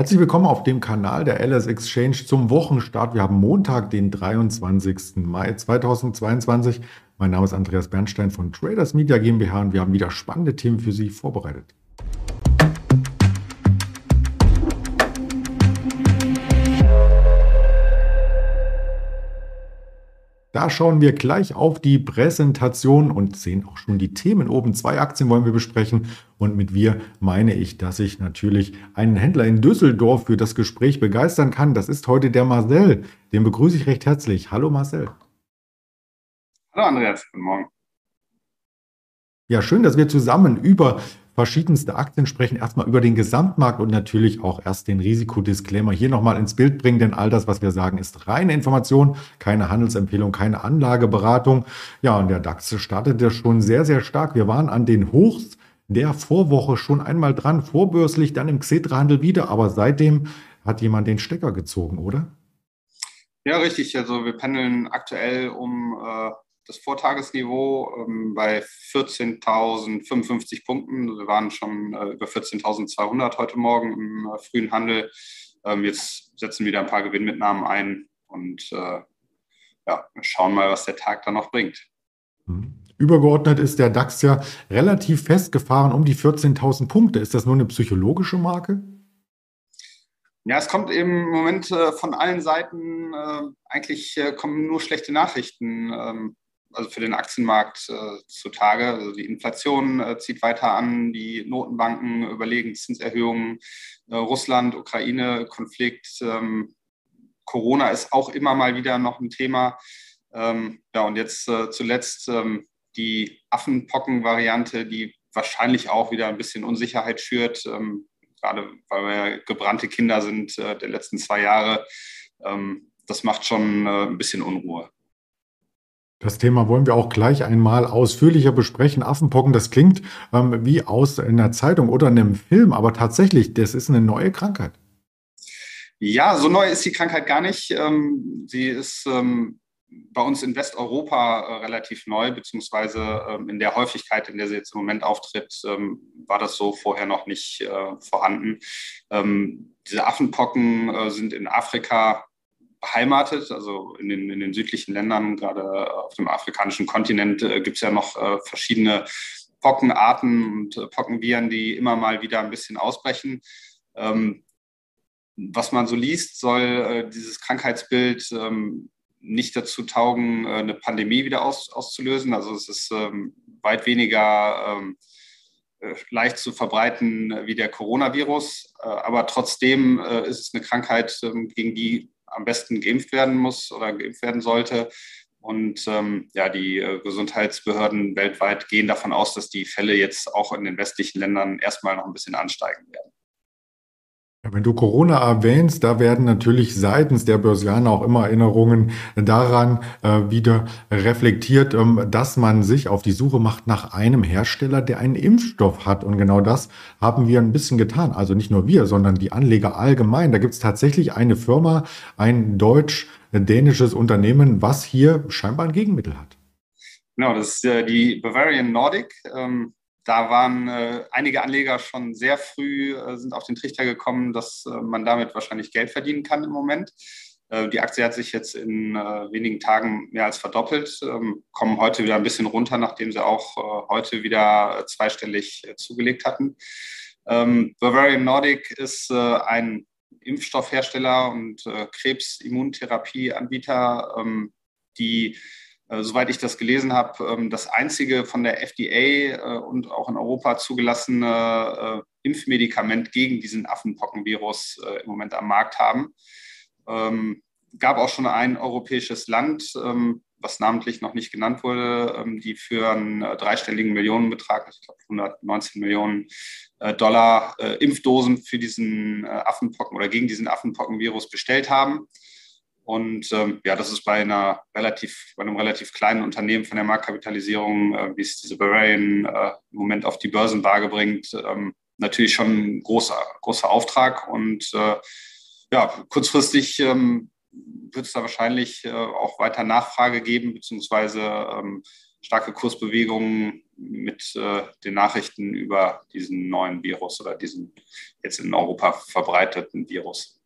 Herzlich willkommen auf dem Kanal der LS Exchange zum Wochenstart. Wir haben Montag, den 23. Mai 2022. Mein Name ist Andreas Bernstein von Traders Media GmbH und wir haben wieder spannende Themen für Sie vorbereitet. Da schauen wir gleich auf die Präsentation und sehen auch schon die Themen oben. Zwei Aktien wollen wir besprechen. Und mit wir meine ich, dass ich natürlich einen Händler in Düsseldorf für das Gespräch begeistern kann. Das ist heute der Marcel. Den begrüße ich recht herzlich. Hallo Marcel. Hallo Andreas, guten Morgen. Ja, schön, dass wir zusammen über verschiedenste Aktien sprechen, erstmal über den Gesamtmarkt und natürlich auch erst den Risikodisclaimer hier nochmal ins Bild bringen, denn all das, was wir sagen, ist reine Information, keine Handelsempfehlung, keine Anlageberatung. Ja, und der DAX startete schon sehr, sehr stark. Wir waren an den Hochs der Vorwoche schon einmal dran, vorbörslich, dann im Xetra-Handel wieder, aber seitdem hat jemand den Stecker gezogen, oder? Ja, richtig. Also wir pendeln aktuell um äh, das Vortagesniveau ähm, bei 14.055 Punkten. Wir waren schon äh, über 14.200 heute Morgen im äh, frühen Handel. Ähm, jetzt setzen wieder ein paar Gewinnmitnahmen ein und äh, ja, schauen mal, was der Tag dann noch bringt. Mhm. Übergeordnet ist der DAX ja relativ festgefahren um die 14.000 Punkte. Ist das nur eine psychologische Marke? Ja, es kommt eben im Moment äh, von allen Seiten, äh, eigentlich äh, kommen nur schlechte Nachrichten. Ähm, also für den Aktienmarkt äh, zutage. Also die Inflation äh, zieht weiter an, die Notenbanken überlegen Zinserhöhungen, äh, Russland, Ukraine, Konflikt, ähm, Corona ist auch immer mal wieder noch ein Thema. Ähm, ja, und jetzt äh, zuletzt ähm, die Affenpocken-Variante, die wahrscheinlich auch wieder ein bisschen Unsicherheit schürt, ähm, gerade weil wir gebrannte Kinder sind äh, der letzten zwei Jahre. Ähm, das macht schon äh, ein bisschen Unruhe. Das Thema wollen wir auch gleich einmal ausführlicher besprechen. Affenpocken, das klingt ähm, wie aus einer Zeitung oder einem Film, aber tatsächlich, das ist eine neue Krankheit. Ja, so neu ist die Krankheit gar nicht. Ähm, sie ist ähm, bei uns in Westeuropa äh, relativ neu, beziehungsweise ähm, in der Häufigkeit, in der sie jetzt im Moment auftritt, ähm, war das so vorher noch nicht äh, vorhanden. Ähm, diese Affenpocken äh, sind in Afrika beheimatet. Also in den, in den südlichen Ländern, gerade auf dem afrikanischen Kontinent, äh, gibt es ja noch äh, verschiedene Pockenarten und äh, Pockenviren, die immer mal wieder ein bisschen ausbrechen. Ähm, was man so liest, soll äh, dieses Krankheitsbild ähm, nicht dazu taugen, äh, eine Pandemie wieder aus, auszulösen. Also es ist ähm, weit weniger ähm, äh, leicht zu verbreiten wie der Coronavirus. aber trotzdem ist es eine Krankheit, gegen die am besten geimpft werden muss oder geimpft werden sollte. Und ähm, ja, die äh, Gesundheitsbehörden weltweit gehen davon aus, dass die Fälle jetzt auch in den westlichen Ländern erstmal noch ein bisschen ansteigen werden. Wenn du Corona erwähnst, da werden natürlich seitens der Börsianer auch immer Erinnerungen daran äh, wieder reflektiert, ähm, dass man sich auf die Suche macht nach einem Hersteller, der einen Impfstoff hat. Und genau das haben wir ein bisschen getan. Also nicht nur wir, sondern die Anleger allgemein. Da gibt es tatsächlich eine Firma, ein deutsch-dänisches Unternehmen, was hier scheinbar ein Gegenmittel hat. Genau, das ist äh, die Bavarian Nordic. Ähm da waren äh, einige Anleger schon sehr früh, äh, sind auf den Trichter gekommen, dass äh, man damit wahrscheinlich Geld verdienen kann im Moment. Äh, die Aktie hat sich jetzt in äh, wenigen Tagen mehr als verdoppelt, ähm, kommen heute wieder ein bisschen runter, nachdem sie auch äh, heute wieder zweistellig zugelegt hatten. Ähm, Bavarian Nordic ist ein Impfstoffhersteller und Krebsimmuntherapieanbieter, ähm, die soweit ich das gelesen habe, ähm, das einzige von der FDA äh, und auch in Europa zugelassene äh, Impfmedikament gegen diesen Affenpockenvirus im Moment am Markt haben. Ähm, gab auch schon ein europäisches Land, ähm, was namentlich noch nicht genannt wurde, die für einen dreistelligen Millionenbetrag, ich glaube 119 Millionen Dollar, Impfdosen für diesen Affenpocken oder gegen diesen Affenpockenvirus bestellt haben. Und ähm, ja, das ist bei einer relativ, bei einem relativ kleinen Unternehmen von der Marktkapitalisierung, äh, wie es diese Bavarian äh, im Moment auf die Börsenwaage bringt, ähm, natürlich schon ein großer, großer Auftrag. Und äh, ja, kurzfristig ähm, wird es da wahrscheinlich äh, auch weiter Nachfrage geben, beziehungsweise ähm, starke Kursbewegungen mit äh, den Nachrichten über diesen neuen Virus oder diesen jetzt in Europa verbreiteten Virus.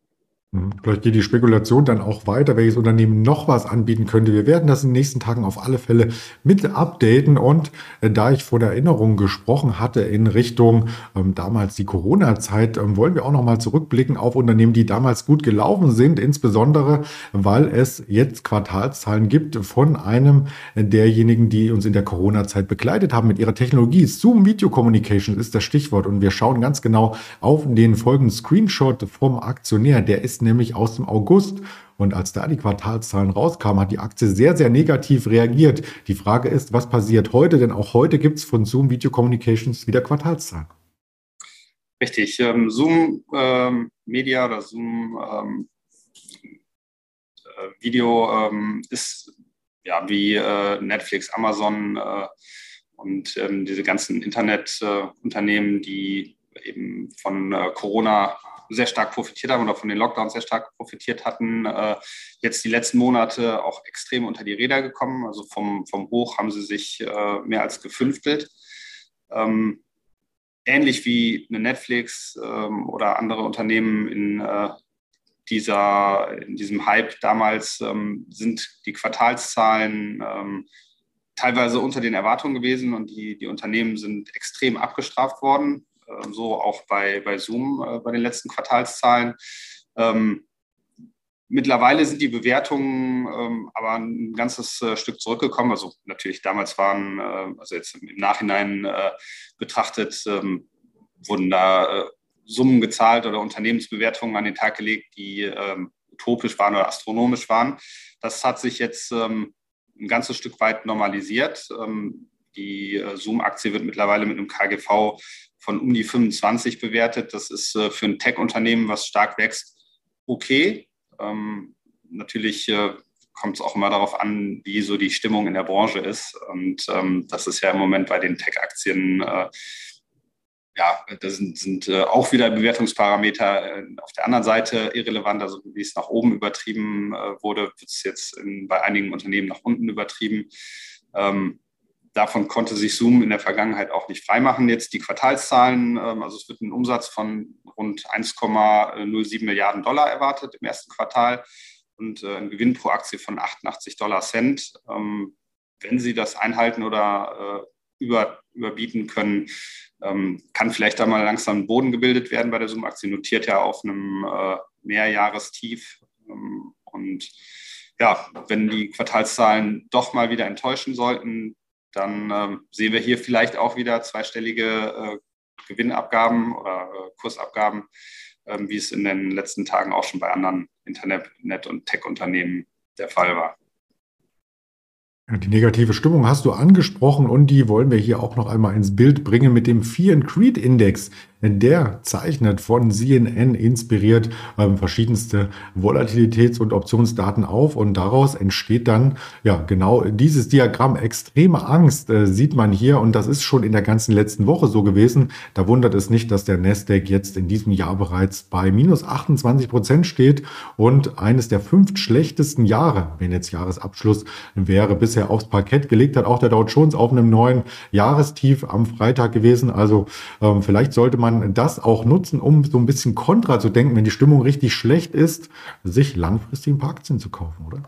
Mhm. Vielleicht geht die Spekulation dann auch weiter, welches Unternehmen noch was anbieten könnte. Wir werden das in den nächsten Tagen auf alle Fälle mit updaten. Und äh, da ich vor der Erinnerung gesprochen hatte in Richtung ähm, damals die Corona-Zeit, ähm, wollen wir auch nochmal zurückblicken auf Unternehmen, die damals gut gelaufen sind, insbesondere weil es jetzt Quartalszahlen gibt von einem derjenigen, die uns in der Corona-Zeit begleitet haben mit ihrer Technologie. Zoom Video Communications ist das Stichwort. Und wir schauen ganz genau auf den folgenden Screenshot vom Aktionär. Der ist nämlich aus dem August. Und als da die Quartalszahlen rauskamen, hat die Aktie sehr, sehr negativ reagiert. Die Frage ist, was passiert heute? Denn auch heute gibt es von Zoom Video Communications wieder Quartalszahlen. Richtig. Ähm, Zoom ähm, Media oder Zoom ähm, äh, Video ähm, ist ja wie äh, Netflix, Amazon äh, und ähm, diese ganzen Internetunternehmen, die eben von äh, Corona sehr stark profitiert haben oder von den Lockdowns sehr stark profitiert hatten, äh, jetzt die letzten Monate auch extrem unter die Räder gekommen. Also vom, vom Hoch haben sie sich äh, mehr als gefünftelt. Ähm, ähnlich wie eine Netflix ähm, oder andere Unternehmen in, äh, dieser, in diesem Hype damals ähm, sind die Quartalszahlen ähm, teilweise unter den Erwartungen gewesen und die, die Unternehmen sind extrem abgestraft worden. Ähm, so auch bei, bei Zoom äh, bei den letzten Quartalszahlen. Ähm, mittlerweile sind die Bewertungen ähm, aber ein ganzes äh, Stück zurückgekommen. Also natürlich damals waren, äh, also jetzt im Nachhinein betrachtet, wurden da Summen gezahlt oder Unternehmensbewertungen an den Tag gelegt, die utopisch waren oder astronomisch waren. Das hat sich jetzt ein ganzes Stück weit normalisiert. die Zoom-Aktie wird mittlerweile mit einem KGV von um die 25 bewertet. Das ist äh, für ein Tech-Unternehmen, was stark wächst, okay. Ähm, natürlich äh, kommt es auch immer darauf an, wie so die Stimmung in der Branche ist. Und ähm, das ist ja im Moment bei den Tech-Aktien, äh, ja, das sind, sind äh, auch wieder Bewertungsparameter äh, auf der anderen Seite irrelevant. Also wie es nach oben übertrieben äh, wurde, wird es jetzt in, bei einigen Unternehmen nach unten übertrieben. Ähm, davon konnte sich Zoom in der Vergangenheit auch nicht freimachen. Jetzt die Quartalszahlen, ähm, also es wird ein Umsatz von rund 1,07 Milliarden Dollar erwartet im ersten Quartal und äh, ein Gewinn pro Aktie von 88 Dollar Cent. Ähm, wenn Sie das einhalten oder äh, über, überbieten können, ähm, kann vielleicht da mal langsam Boden gebildet werden bei der Zoom-Aktie, notiert ja auf einem äh, Mehrjahrestief. Und ja, wenn die Quartalszahlen doch mal wieder enttäuschen sollten, dann ähm, sehen wir hier vielleicht auch wieder zweistellige äh, Gewinnabgaben oder äh, Kursabgaben, ähm, wie es in den letzten Tagen auch schon bei anderen Internet- und Tech-Unternehmen der Fall war. Die negative Stimmung hast du angesprochen und die wollen wir hier auch noch einmal ins Bild bringen mit dem Fear and Creed Index. Der zeichnet von CNN inspiriert ähm, verschiedenste Volatilitäts- und Optionsdaten auf und daraus entsteht dann ja genau dieses Diagramm. Extreme Angst äh, sieht man hier und das ist schon in der ganzen letzten Woche so gewesen. Da wundert es nicht, dass der Nasdaq jetzt in diesem Jahr bereits bei minus 28 Prozent steht und eines der fünf schlechtesten Jahre, wenn jetzt Jahresabschluss wäre, bisher aufs Parkett gelegt hat. Auch der Dow Jones auf einem neuen Jahrestief am Freitag gewesen. Also ähm, vielleicht sollte man man das auch nutzen, um so ein bisschen kontra zu denken, wenn die Stimmung richtig schlecht ist, sich langfristig ein paar Aktien zu kaufen, oder?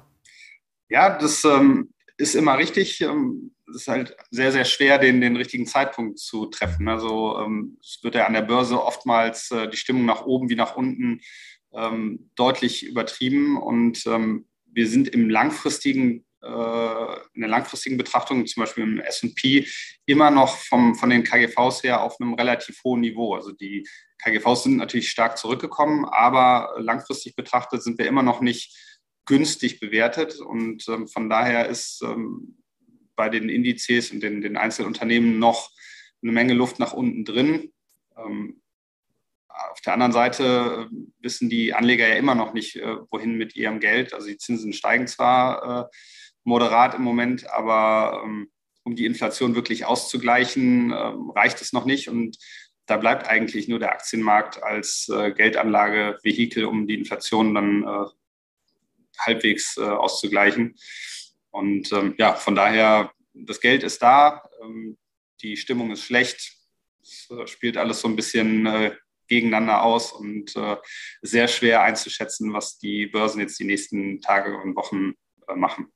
Ja, das ähm, ist immer richtig. Ähm, es ist halt sehr, sehr schwer, den, den richtigen Zeitpunkt zu treffen. Also ähm, es wird ja an der Börse oftmals äh, die Stimmung nach oben wie nach unten ähm, deutlich übertrieben und ähm, wir sind im langfristigen in der langfristigen Betrachtung, zum Beispiel im SP, immer noch vom, von den KGVs her auf einem relativ hohen Niveau. Also die KGVs sind natürlich stark zurückgekommen, aber langfristig betrachtet sind wir immer noch nicht günstig bewertet. Und ähm, von daher ist ähm, bei den Indizes und den, den Einzelunternehmen noch eine Menge Luft nach unten drin. Ähm, auf der anderen Seite äh, wissen die Anleger ja immer noch nicht, äh, wohin mit ihrem Geld. Also die Zinsen steigen zwar äh, moderat im Moment, aber ähm, um die Inflation wirklich auszugleichen, ähm, reicht es noch nicht. Und da bleibt eigentlich nur der Aktienmarkt als äh, Geldanlagevehikel, um die Inflation dann äh, halbwegs äh, auszugleichen. Und ähm, ja, von daher das Geld ist da, die Stimmung ist schlecht, es spielt alles so ein bisschen gegeneinander aus und sehr schwer einzuschätzen, was die Börsen jetzt die nächsten Tage und Wochen machen.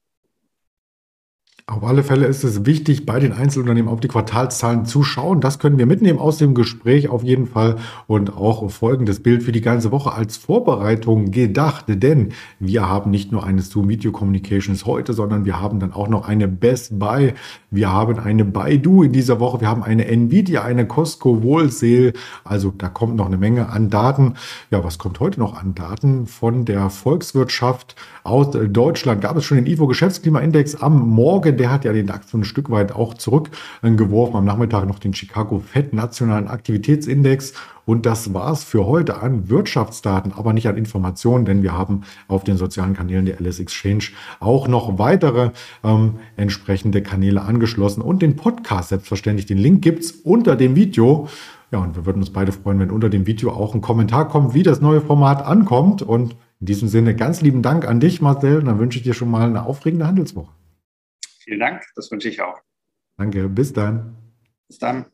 Auf alle Fälle ist es wichtig, bei den Einzelunternehmen auf die Quartalszahlen zu schauen. Das können wir mitnehmen aus dem Gespräch auf jeden Fall und auch folgendes Bild für die ganze Woche als Vorbereitung gedacht. Denn wir haben nicht nur eine Zoom Video Communications heute, sondern wir haben dann auch noch eine Best Buy. Wir haben eine Baidu in dieser Woche. Wir haben eine Nvidia, eine Costco Wholesale. Also da kommt noch eine Menge an Daten. Ja, was kommt heute noch an Daten von der Volkswirtschaft aus Deutschland? Gab es schon den IFO Geschäftsklimaindex am Morgen? Der hat ja den DAX so ein Stück weit auch zurückgeworfen. Am Nachmittag noch den Chicago Fed Nationalen Aktivitätsindex. Und das war's für heute an Wirtschaftsdaten, aber nicht an Informationen, denn wir haben auf den sozialen Kanälen der LS Exchange auch noch weitere ähm, entsprechende Kanäle angeschlossen und den Podcast selbstverständlich. Den Link gibt's unter dem Video. Ja, und wir würden uns beide freuen, wenn unter dem Video auch ein Kommentar kommt, wie das neue Format ankommt. Und in diesem Sinne ganz lieben Dank an dich, Marcel. Und dann wünsche ich dir schon mal eine aufregende Handelswoche. Vielen Dank, das wünsche ich auch. Danke, bis dann. Bis dann.